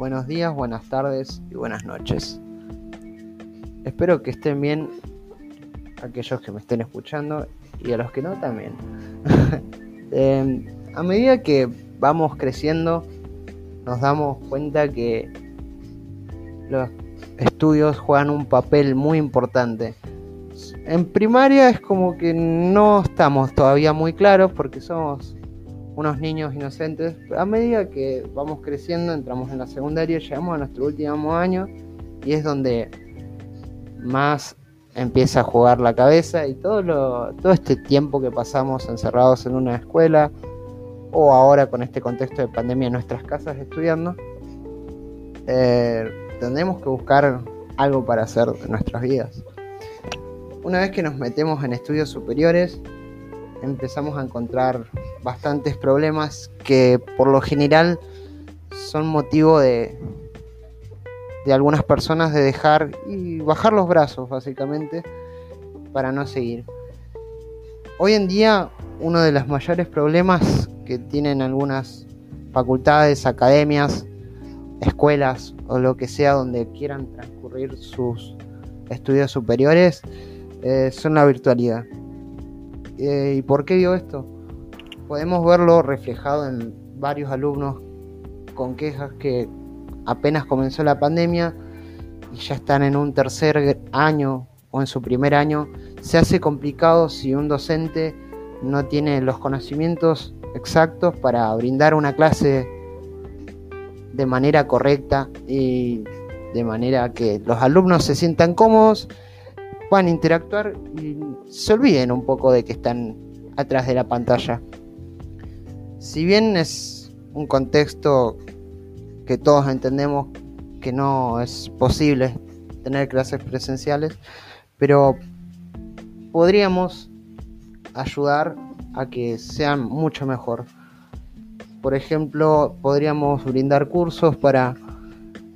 buenos días, buenas tardes y buenas noches. Espero que estén bien aquellos que me estén escuchando y a los que no también. Em, a medida que vamos creciendo, nos damos cuenta que los estudios juegan un papel muy importante. En primaria es como que no estamos todavía muy claros porque somos unos niños inocentes. A medida que vamos creciendo, entramos en la secundaria, llegamos a nuestro último año y es donde más empieza a jugar la cabeza y todo, lo, todo este tiempo que pasamos encerrados en una escuela o ahora con este contexto de pandemia en nuestras casas estudiando, eh, tendremos que buscar algo para hacer en nuestras vidas. Una vez que nos metemos en estudios superiores, empezamos a encontrar bastantes problemas que por lo general son motivo de, de algunas personas de dejar y bajar los brazos básicamente para no seguir. Hoy en día uno de los mayores problemas que tienen algunas facultades, academias, escuelas o lo que sea donde quieran transcurrir sus estudios superiores eh, son la virtualidad. Eh, ¿Y por qué digo esto? Podemos verlo reflejado en varios alumnos con quejas que apenas comenzó la pandemia y ya están en un tercer año o en su primer año. Se hace complicado si un docente no tiene los conocimientos exactos para brindar una clase de manera correcta y de manera que los alumnos se sientan cómodos puedan interactuar y se olviden un poco de que están atrás de la pantalla. Si bien es un contexto que todos entendemos que no es posible tener clases presenciales, pero podríamos ayudar a que sean mucho mejor. Por ejemplo, podríamos brindar cursos para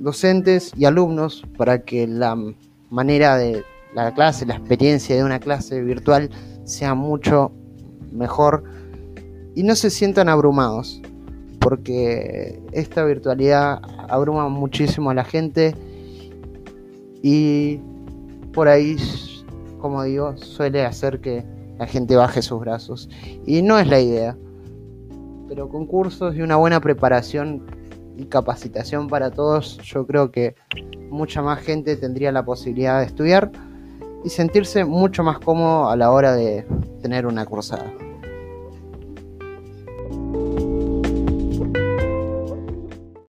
docentes y alumnos para que la manera de la clase, la experiencia de una clase virtual sea mucho mejor. Y no se sientan abrumados, porque esta virtualidad abruma muchísimo a la gente. Y por ahí, como digo, suele hacer que la gente baje sus brazos. Y no es la idea, pero con cursos y una buena preparación y capacitación para todos, yo creo que mucha más gente tendría la posibilidad de estudiar y sentirse mucho más cómodo a la hora de tener una cursada.